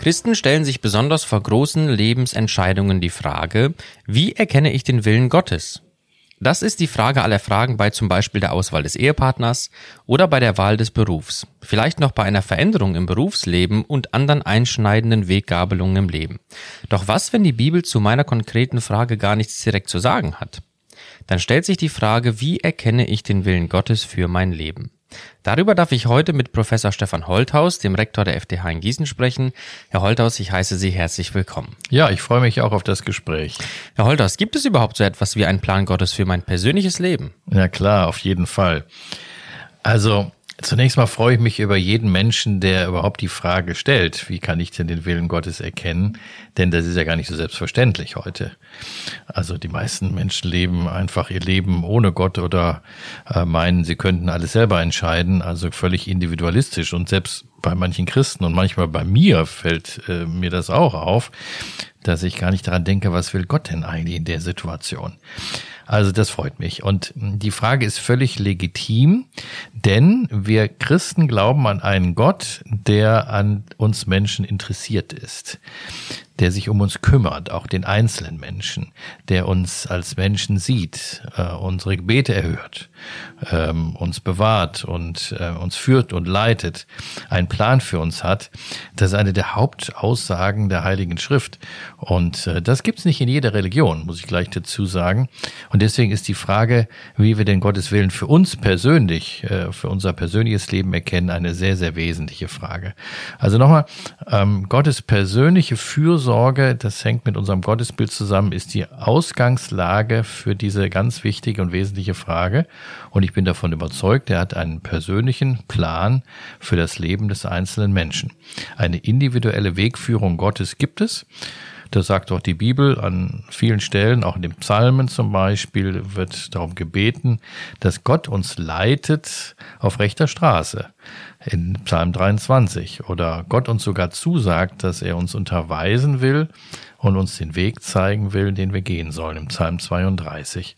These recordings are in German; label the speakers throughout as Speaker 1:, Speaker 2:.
Speaker 1: Christen stellen sich besonders vor großen Lebensentscheidungen die Frage, wie erkenne ich den Willen Gottes? Das ist die Frage aller Fragen bei zum Beispiel der Auswahl des Ehepartners oder bei der Wahl des Berufs, vielleicht noch bei einer Veränderung im Berufsleben und anderen einschneidenden Weggabelungen im Leben. Doch was, wenn die Bibel zu meiner konkreten Frage gar nichts direkt zu sagen hat? Dann stellt sich die Frage, wie erkenne ich den Willen Gottes für mein Leben? Darüber darf ich heute mit Professor Stefan Holthaus, dem Rektor der FDH in Gießen, sprechen. Herr Holthaus, ich heiße Sie herzlich willkommen.
Speaker 2: Ja, ich freue mich auch auf das Gespräch.
Speaker 1: Herr Holthaus, gibt es überhaupt so etwas wie einen Plan Gottes für mein persönliches Leben?
Speaker 2: Ja klar, auf jeden Fall. Also Zunächst mal freue ich mich über jeden Menschen, der überhaupt die Frage stellt, wie kann ich denn den Willen Gottes erkennen? Denn das ist ja gar nicht so selbstverständlich heute. Also die meisten Menschen leben einfach ihr Leben ohne Gott oder äh, meinen, sie könnten alles selber entscheiden, also völlig individualistisch. Und selbst bei manchen Christen und manchmal bei mir fällt äh, mir das auch auf, dass ich gar nicht daran denke, was will Gott denn eigentlich in der Situation? Also das freut mich. Und die Frage ist völlig legitim, denn wir Christen glauben an einen Gott, der an uns Menschen interessiert ist der sich um uns kümmert, auch den einzelnen Menschen, der uns als Menschen sieht, äh, unsere Gebete erhört, ähm, uns bewahrt und äh, uns führt und leitet, einen Plan für uns hat. Das ist eine der Hauptaussagen der Heiligen Schrift. Und äh, das gibt's nicht in jeder Religion, muss ich gleich dazu sagen. Und deswegen ist die Frage, wie wir den Gottes Willen für uns persönlich, äh, für unser persönliches Leben erkennen, eine sehr, sehr wesentliche Frage. Also nochmal, ähm, Gottes persönliche Fürsorge Sorge, das hängt mit unserem Gottesbild zusammen, ist die Ausgangslage für diese ganz wichtige und wesentliche Frage. Und ich bin davon überzeugt, er hat einen persönlichen Plan für das Leben des einzelnen Menschen. Eine individuelle Wegführung Gottes gibt es. Das sagt auch die Bibel an vielen Stellen, auch in den Psalmen zum Beispiel, wird darum gebeten, dass Gott uns leitet auf rechter Straße in Psalm 23 oder Gott uns sogar zusagt, dass er uns unterweisen will und uns den Weg zeigen will, den wir gehen sollen im Psalm 32.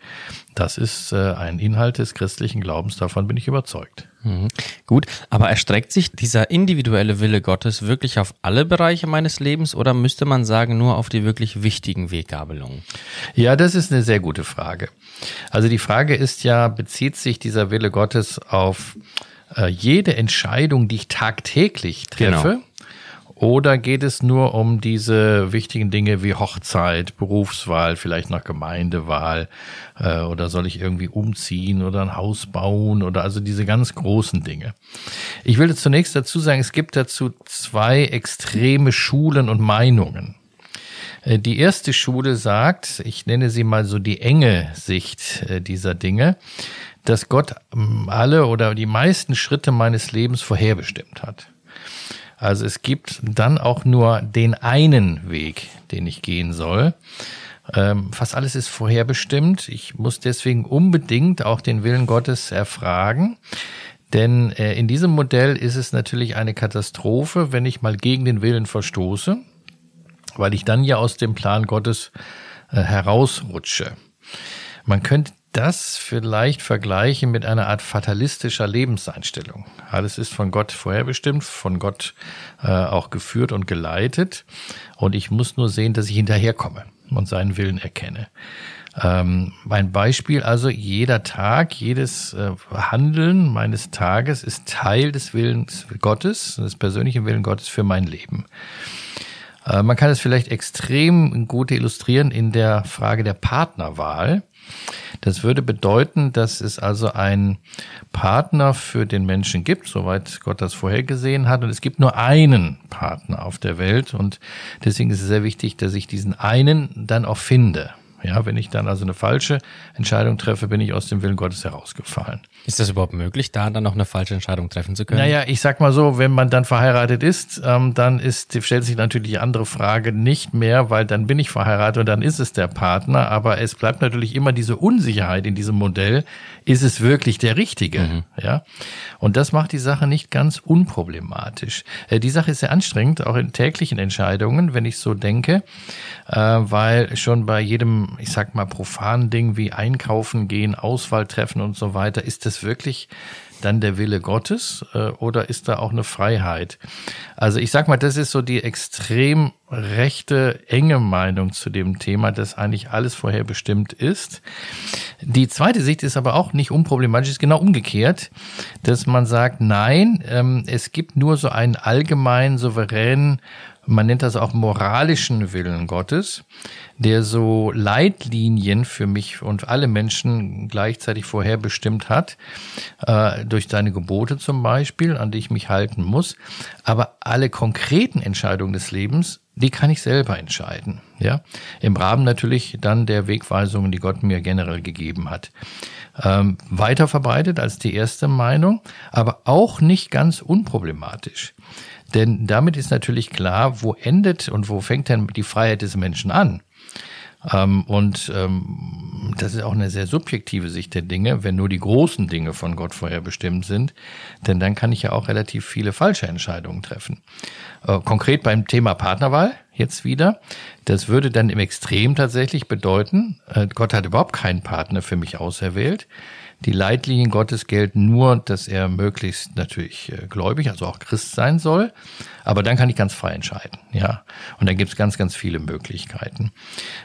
Speaker 2: Das ist äh, ein Inhalt des christlichen Glaubens, davon bin ich überzeugt.
Speaker 1: Mhm. Gut, aber erstreckt sich dieser individuelle Wille Gottes wirklich auf alle Bereiche meines Lebens oder müsste man sagen nur auf die wirklich wichtigen Weggabelungen?
Speaker 2: Ja, das ist eine sehr gute Frage. Also die Frage ist ja, bezieht sich dieser Wille Gottes auf äh, jede Entscheidung, die ich tagtäglich treffe? Genau. Oder geht es nur um diese wichtigen Dinge wie Hochzeit, Berufswahl, vielleicht nach Gemeindewahl äh, oder soll ich irgendwie umziehen oder ein Haus bauen oder also diese ganz großen Dinge. Ich will zunächst dazu sagen, es gibt dazu zwei extreme Schulen und Meinungen. Äh, die erste Schule sagt, ich nenne sie mal so die enge Sicht äh, dieser Dinge dass Gott ähm, alle oder die meisten Schritte meines Lebens vorherbestimmt hat. Also es gibt dann auch nur den einen Weg, den ich gehen soll. Ähm, fast alles ist vorherbestimmt. Ich muss deswegen unbedingt auch den Willen Gottes erfragen. Denn äh, in diesem Modell ist es natürlich eine Katastrophe, wenn ich mal gegen den Willen verstoße, weil ich dann ja aus dem Plan Gottes äh, herausrutsche. Man könnte das vielleicht vergleichen mit einer Art fatalistischer Lebenseinstellung. Alles ist von Gott vorherbestimmt, von Gott äh, auch geführt und geleitet. Und ich muss nur sehen, dass ich hinterherkomme und seinen Willen erkenne. Ähm, mein Beispiel also, jeder Tag, jedes äh, Handeln meines Tages ist Teil des Willens Gottes, des persönlichen Willens Gottes für mein Leben. Äh, man kann es vielleicht extrem gut illustrieren in der Frage der Partnerwahl. Das würde bedeuten, dass es also einen Partner für den Menschen gibt, soweit Gott das vorhergesehen hat. Und es gibt nur einen Partner auf der Welt. Und deswegen ist es sehr wichtig, dass ich diesen einen dann auch finde. Ja, wenn ich dann also eine falsche Entscheidung treffe, bin ich aus dem Willen Gottes herausgefallen.
Speaker 1: Ist das überhaupt möglich, da dann noch eine falsche Entscheidung treffen zu können?
Speaker 2: Naja, ich sag mal so, wenn man dann verheiratet ist, ähm, dann ist, stellt sich natürlich die andere Frage nicht mehr, weil dann bin ich verheiratet und dann ist es der Partner, aber es bleibt natürlich immer diese Unsicherheit in diesem Modell, ist es wirklich der Richtige? Mhm. Ja. Und das macht die Sache nicht ganz unproblematisch. Äh, die Sache ist sehr anstrengend, auch in täglichen Entscheidungen, wenn ich so denke, äh, weil schon bei jedem ich sag mal, profanen Dingen wie einkaufen gehen, Auswahl treffen und so weiter, ist das wirklich dann der Wille Gottes äh, oder ist da auch eine Freiheit? Also ich sag mal, das ist so die extrem rechte, enge Meinung zu dem Thema, dass eigentlich alles vorherbestimmt ist. Die zweite Sicht ist aber auch nicht unproblematisch, ist genau umgekehrt, dass man sagt, nein, ähm, es gibt nur so einen allgemeinen, souveränen man nennt das auch moralischen Willen Gottes, der so Leitlinien für mich und alle Menschen gleichzeitig vorherbestimmt hat, äh, durch seine Gebote zum Beispiel, an die ich mich halten muss. Aber alle konkreten Entscheidungen des Lebens, die kann ich selber entscheiden. Ja, im Rahmen natürlich dann der Wegweisungen, die Gott mir generell gegeben hat. Ähm, weiter verbreitet als die erste Meinung, aber auch nicht ganz unproblematisch. Denn damit ist natürlich klar, wo endet und wo fängt denn die Freiheit des Menschen an? Ähm, und ähm, das ist auch eine sehr subjektive Sicht der Dinge, wenn nur die großen Dinge von Gott vorher bestimmt sind, denn dann kann ich ja auch relativ viele falsche Entscheidungen treffen. Äh, konkret beim Thema Partnerwahl jetzt wieder, das würde dann im Extrem tatsächlich bedeuten, äh, Gott hat überhaupt keinen Partner für mich auserwählt. Die Leitlinien Gottes gelten nur, dass er möglichst natürlich äh, gläubig, also auch Christ sein soll. Aber dann kann ich ganz frei entscheiden, ja. Und dann gibt es ganz, ganz viele Möglichkeiten.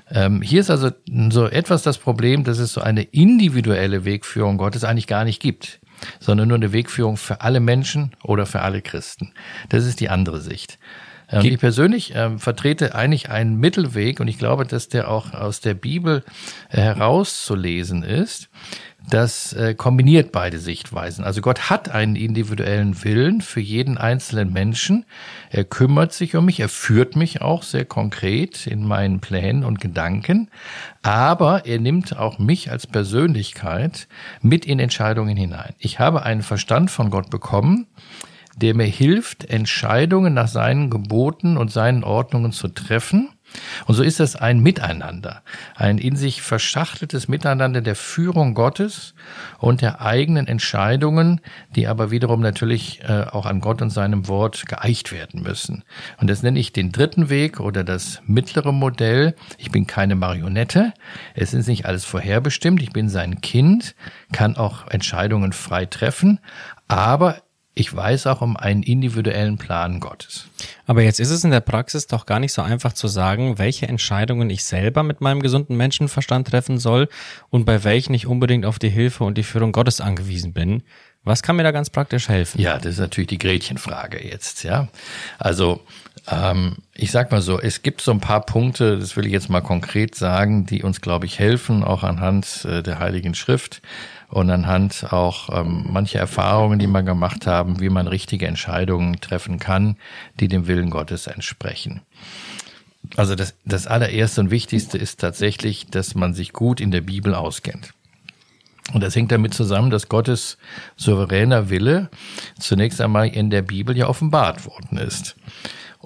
Speaker 2: Ähm, hier ist also so etwas das Problem, dass es so eine individuelle Wegführung Gottes eigentlich gar nicht gibt sondern nur eine Wegführung für alle Menschen oder für alle Christen. Das ist die andere Sicht. Ähm, ich persönlich ähm, vertrete eigentlich einen Mittelweg und ich glaube, dass der auch aus der Bibel äh, herauszulesen ist das äh, kombiniert beide Sichtweisen. Also Gott hat einen individuellen Willen für jeden einzelnen Menschen. Er kümmert sich um mich, er führt mich auch sehr konkret in meinen Plänen und Gedanken, aber er nimmt auch mich als Persönlichkeit mit in Entscheidungen hinein. Ich habe einen Verstand von Gott bekommen, der mir hilft, Entscheidungen nach seinen Geboten und seinen Ordnungen zu treffen und so ist es ein Miteinander, ein in sich verschachteltes Miteinander der Führung Gottes und der eigenen Entscheidungen, die aber wiederum natürlich äh, auch an Gott und seinem Wort geeicht werden müssen. Und das nenne ich den dritten Weg oder das mittlere Modell. Ich bin keine Marionette. Es ist nicht alles vorherbestimmt. Ich bin sein Kind, kann auch Entscheidungen frei treffen, aber ich weiß auch um einen individuellen Plan Gottes.
Speaker 1: Aber jetzt ist es in der Praxis doch gar nicht so einfach zu sagen, welche Entscheidungen ich selber mit meinem gesunden Menschenverstand treffen soll und bei welchen ich unbedingt auf die Hilfe und die Führung Gottes angewiesen bin. Was kann mir da ganz praktisch helfen?
Speaker 2: Ja, das ist natürlich die Gretchenfrage jetzt, ja. Also ähm, ich sag mal so, es gibt so ein paar Punkte, das will ich jetzt mal konkret sagen, die uns, glaube ich, helfen, auch anhand äh, der Heiligen Schrift und anhand auch ähm, mancher Erfahrungen, die man gemacht haben, wie man richtige Entscheidungen treffen kann, die dem Willen Gottes entsprechen. Also das, das allererste und wichtigste ist tatsächlich, dass man sich gut in der Bibel auskennt. Und das hängt damit zusammen, dass Gottes souveräner Wille zunächst einmal in der Bibel ja offenbart worden ist.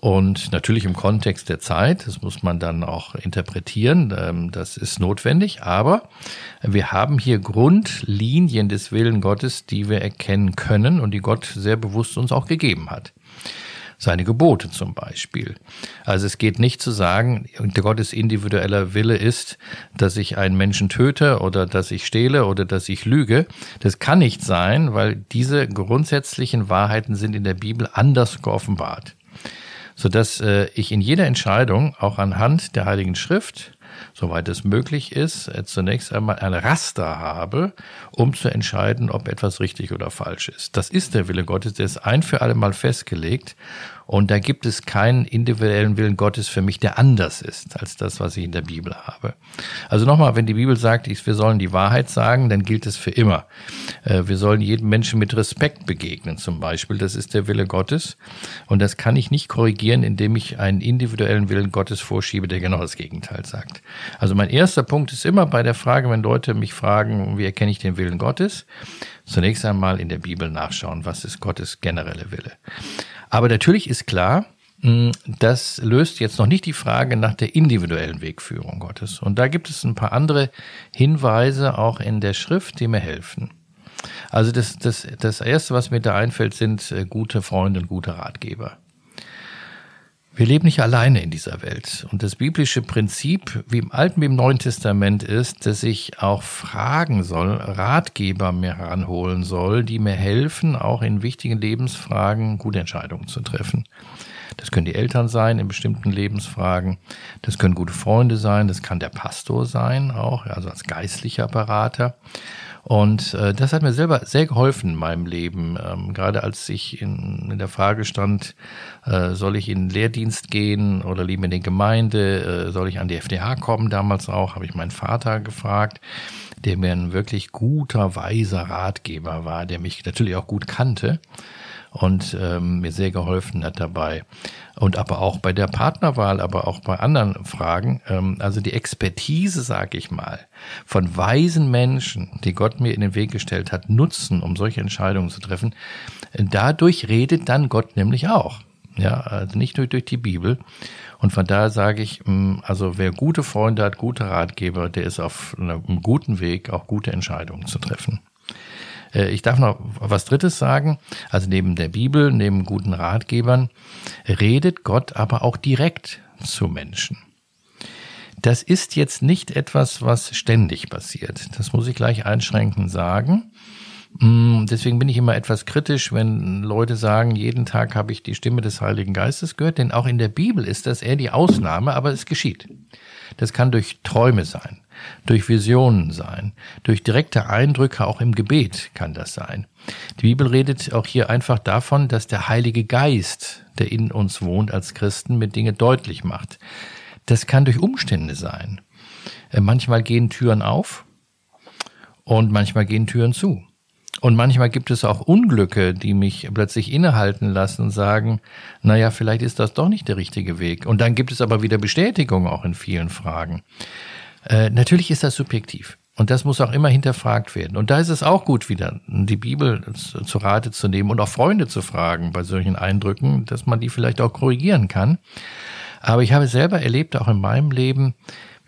Speaker 2: Und natürlich im Kontext der Zeit, das muss man dann auch interpretieren, ähm, das ist notwendig, aber wir haben hier Grundlinien des Willen Gottes, die wir erkennen können und die Gott sehr bewusst uns auch gegeben hat seine Gebote zum Beispiel. Also es geht nicht zu sagen, Gottes individueller Wille ist, dass ich einen Menschen töte oder dass ich stehle oder dass ich lüge. Das kann nicht sein, weil diese grundsätzlichen Wahrheiten sind in der Bibel anders geoffenbart sodass äh, ich in jeder Entscheidung auch anhand der Heiligen Schrift, soweit es möglich ist, äh, zunächst einmal ein Raster habe, um zu entscheiden, ob etwas richtig oder falsch ist. Das ist der Wille Gottes, der ist ein für alle Mal festgelegt und da gibt es keinen individuellen Willen Gottes für mich, der anders ist als das, was ich in der Bibel habe. Also nochmal, wenn die Bibel sagt, wir sollen die Wahrheit sagen, dann gilt es für immer. Äh, wir sollen jedem Menschen mit Respekt begegnen, zum Beispiel. Das ist der Wille Gottes. Und das kann ich nicht korrigieren, indem ich einen individuellen Willen Gottes vorschiebe, der genau das Gegenteil sagt. Also mein erster Punkt ist immer bei der Frage, wenn Leute mich fragen, wie erkenne ich den Willen Gottes? Zunächst einmal in der Bibel nachschauen, was ist Gottes generelle Wille. Aber natürlich ist klar, hm, das löst jetzt noch nicht die Frage nach der individuellen Wegführung Gottes. Und da gibt es ein paar andere Hinweise auch in der Schrift, die mir helfen. Also das, das, das Erste, was mir da einfällt, sind äh, gute Freunde und gute Ratgeber. Wir leben nicht alleine in dieser Welt. Und das biblische Prinzip, wie im Alten wie im Neuen Testament, ist, dass ich auch fragen soll, Ratgeber mir heranholen soll, die mir helfen, auch in wichtigen Lebensfragen gute Entscheidungen zu treffen. Das können die Eltern sein in bestimmten Lebensfragen. Das können gute Freunde sein. Das kann der Pastor sein auch, also als geistlicher Berater. Und äh, das hat mir selber sehr geholfen in meinem Leben. Ähm, gerade als ich in, in der Frage stand, äh, soll ich in den Lehrdienst gehen oder lieber in die Gemeinde, äh, soll ich an die FDH kommen, damals auch, habe ich meinen Vater gefragt, der mir ein wirklich guter, weiser Ratgeber war, der mich natürlich auch gut kannte und ähm, mir sehr geholfen hat dabei. Und aber auch bei der Partnerwahl, aber auch bei anderen Fragen, ähm, also die Expertise, sage ich mal, von weisen Menschen, die Gott mir in den Weg gestellt hat, nutzen, um solche Entscheidungen zu treffen. Dadurch redet dann Gott nämlich auch. Ja, also nicht nur durch die Bibel. Und von daher sage ich, mm, also wer gute Freunde hat, gute Ratgeber, der ist auf einem guten Weg, auch gute Entscheidungen zu treffen. Äh, ich darf noch was Drittes sagen. Also neben der Bibel, neben guten Ratgebern, redet Gott aber auch direkt zu Menschen. Das ist jetzt nicht etwas, was ständig passiert. Das muss ich gleich einschränkend sagen. Mm, deswegen bin ich immer etwas kritisch, wenn Leute sagen, jeden Tag habe ich die Stimme des Heiligen Geistes gehört, denn auch in der Bibel ist das eher die Ausnahme, aber es geschieht. Das kann durch Träume sein durch Visionen sein, durch direkte Eindrücke auch im Gebet kann das sein. Die Bibel redet auch hier einfach davon, dass der Heilige Geist, der in uns wohnt als Christen, mit Dinge deutlich macht. Das kann durch Umstände sein. Äh, manchmal gehen Türen auf und manchmal gehen Türen zu. Und manchmal gibt es auch Unglücke, die mich plötzlich innehalten lassen und sagen, naja, vielleicht ist das doch nicht der richtige Weg. Und dann gibt es aber wieder Bestätigung auch in vielen Fragen. Äh, natürlich ist das subjektiv. Und das muss auch immer hinterfragt werden. Und da ist es auch gut, wieder die Bibel zu Rate zu nehmen und auch Freunde zu fragen bei solchen Eindrücken, dass man die vielleicht auch korrigieren kann. Aber ich habe selber erlebt, auch in meinem Leben,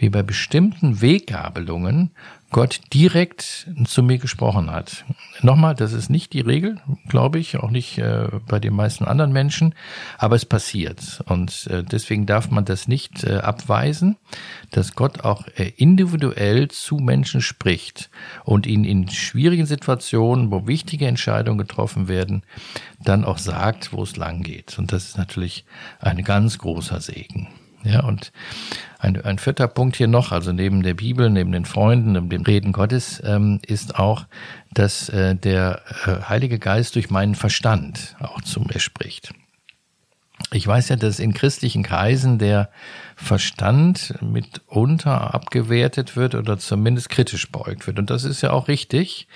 Speaker 2: wie bei bestimmten Weggabelungen Gott direkt zu mir gesprochen hat. Nochmal, das ist nicht die Regel, glaube ich, auch nicht äh, bei den meisten anderen Menschen, aber es passiert. Und äh, deswegen darf man das nicht äh, abweisen, dass Gott auch äh, individuell zu Menschen spricht und ihnen in schwierigen Situationen, wo wichtige Entscheidungen getroffen werden, dann auch sagt, wo es lang geht. Und das ist natürlich ein ganz großer Segen. Ja, und ein, ein vierter Punkt hier noch, also neben der Bibel, neben den Freunden, neben dem Reden Gottes, ähm, ist auch, dass äh, der äh, Heilige Geist durch meinen Verstand auch zu mir spricht. Ich weiß ja, dass in christlichen Kreisen der Verstand mitunter abgewertet wird oder zumindest kritisch beugt wird. Und das ist ja auch richtig,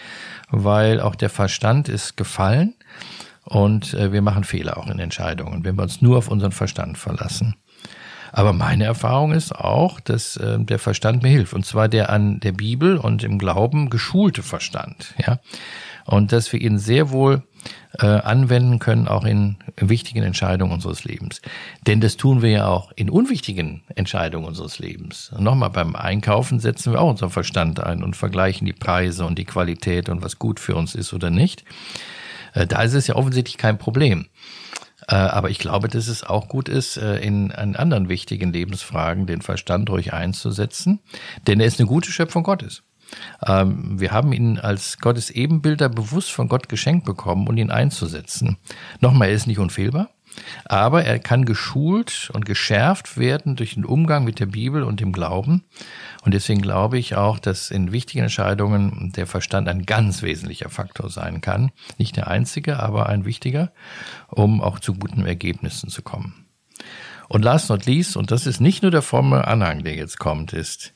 Speaker 2: weil auch der Verstand ist gefallen und äh, wir machen Fehler auch in Entscheidungen, wenn wir uns nur auf unseren Verstand verlassen. Aber meine Erfahrung ist auch, dass äh, der Verstand mir hilft. Und zwar der an der Bibel und im Glauben geschulte Verstand. Ja. Und dass wir ihn sehr wohl äh, anwenden können, auch in wichtigen Entscheidungen unseres Lebens. Denn das tun wir ja auch in unwichtigen Entscheidungen unseres Lebens. Nochmal, beim Einkaufen setzen wir auch unseren Verstand ein und vergleichen die Preise und die Qualität und was gut für uns ist oder nicht. Äh, da ist es ja offensichtlich kein Problem. Äh, aber ich glaube, dass es auch gut ist, äh, in, in anderen wichtigen Lebensfragen den Verstand ruhig einzusetzen, denn er ist eine gute Schöpfung Gottes. Ähm, wir haben ihn als Gottes Ebenbilder bewusst von Gott geschenkt bekommen und ihn einzusetzen. Nochmal, er ist nicht unfehlbar. Aber er kann geschult und geschärft werden durch den Umgang mit der Bibel und dem Glauben. Und deswegen glaube ich auch, dass in wichtigen Entscheidungen der Verstand ein ganz wesentlicher Faktor sein kann. Nicht der einzige, aber ein wichtiger, um auch zu guten Ergebnissen zu kommen. Und last not least, und das ist nicht nur der fromme Anhang, der jetzt kommt, ist,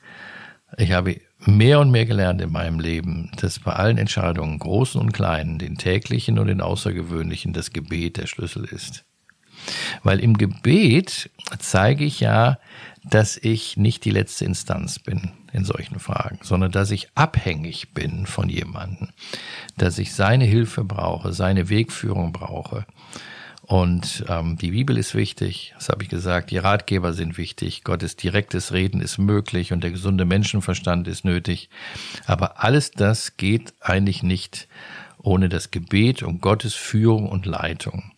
Speaker 2: ich habe mehr und mehr gelernt in meinem Leben, dass bei allen Entscheidungen, großen und kleinen, den täglichen und den außergewöhnlichen, das Gebet der Schlüssel ist. Weil im Gebet zeige ich ja, dass ich nicht die letzte Instanz bin in solchen Fragen, sondern dass ich abhängig bin von jemandem, dass ich seine Hilfe brauche, seine Wegführung brauche. Und ähm, die Bibel ist wichtig, das habe ich gesagt, die Ratgeber sind wichtig, Gottes direktes Reden ist möglich und der gesunde Menschenverstand ist nötig. Aber alles das geht eigentlich nicht ohne das Gebet um Gottes Führung und Leitung.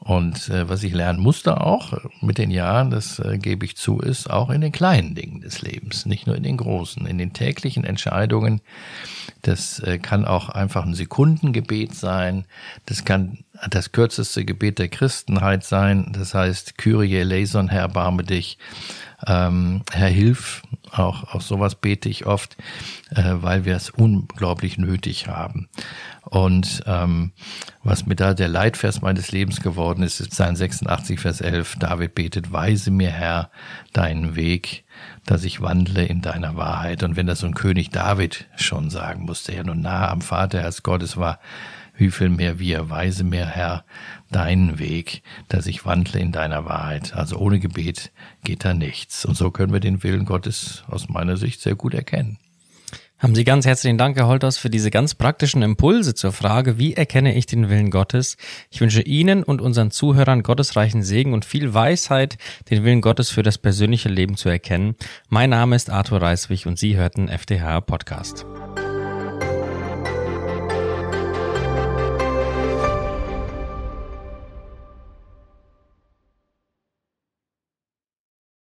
Speaker 2: Und äh, was ich lernen musste auch mit den Jahren, das äh, gebe ich zu, ist auch in den kleinen Dingen des Lebens, nicht nur in den großen, in den täglichen Entscheidungen. Das äh, kann auch einfach ein Sekundengebet sein. Das kann das kürzeste Gebet der Christenheit sein. Das heißt, Kyrie eleison, Herr, barme dich. Ähm, Herr, hilf. Auch, auch sowas bete ich oft, äh, weil wir es unglaublich nötig haben. Und ähm, was mir da der Leitvers meines Lebens geworden ist, ist Psalm 86, Vers 11. David betet, weise mir, Herr, deinen Weg, dass ich wandle in deiner Wahrheit. Und wenn das so ein König David schon sagen musste, ja nun nah am Vater Herz Gottes war, wie viel mehr wir, weise mir, Herr, deinen Weg, dass ich wandle in deiner Wahrheit. Also ohne Gebet geht da nichts. Und so können wir den Willen Gottes aus meiner Sicht sehr gut erkennen.
Speaker 1: Haben Sie ganz herzlichen Dank, Herr Holters, für diese ganz praktischen Impulse zur Frage, wie erkenne ich den Willen Gottes? Ich wünsche Ihnen und unseren Zuhörern gottesreichen Segen und viel Weisheit, den Willen Gottes für das persönliche Leben zu erkennen. Mein Name ist Arthur Reiswig und Sie hörten FDH Podcast.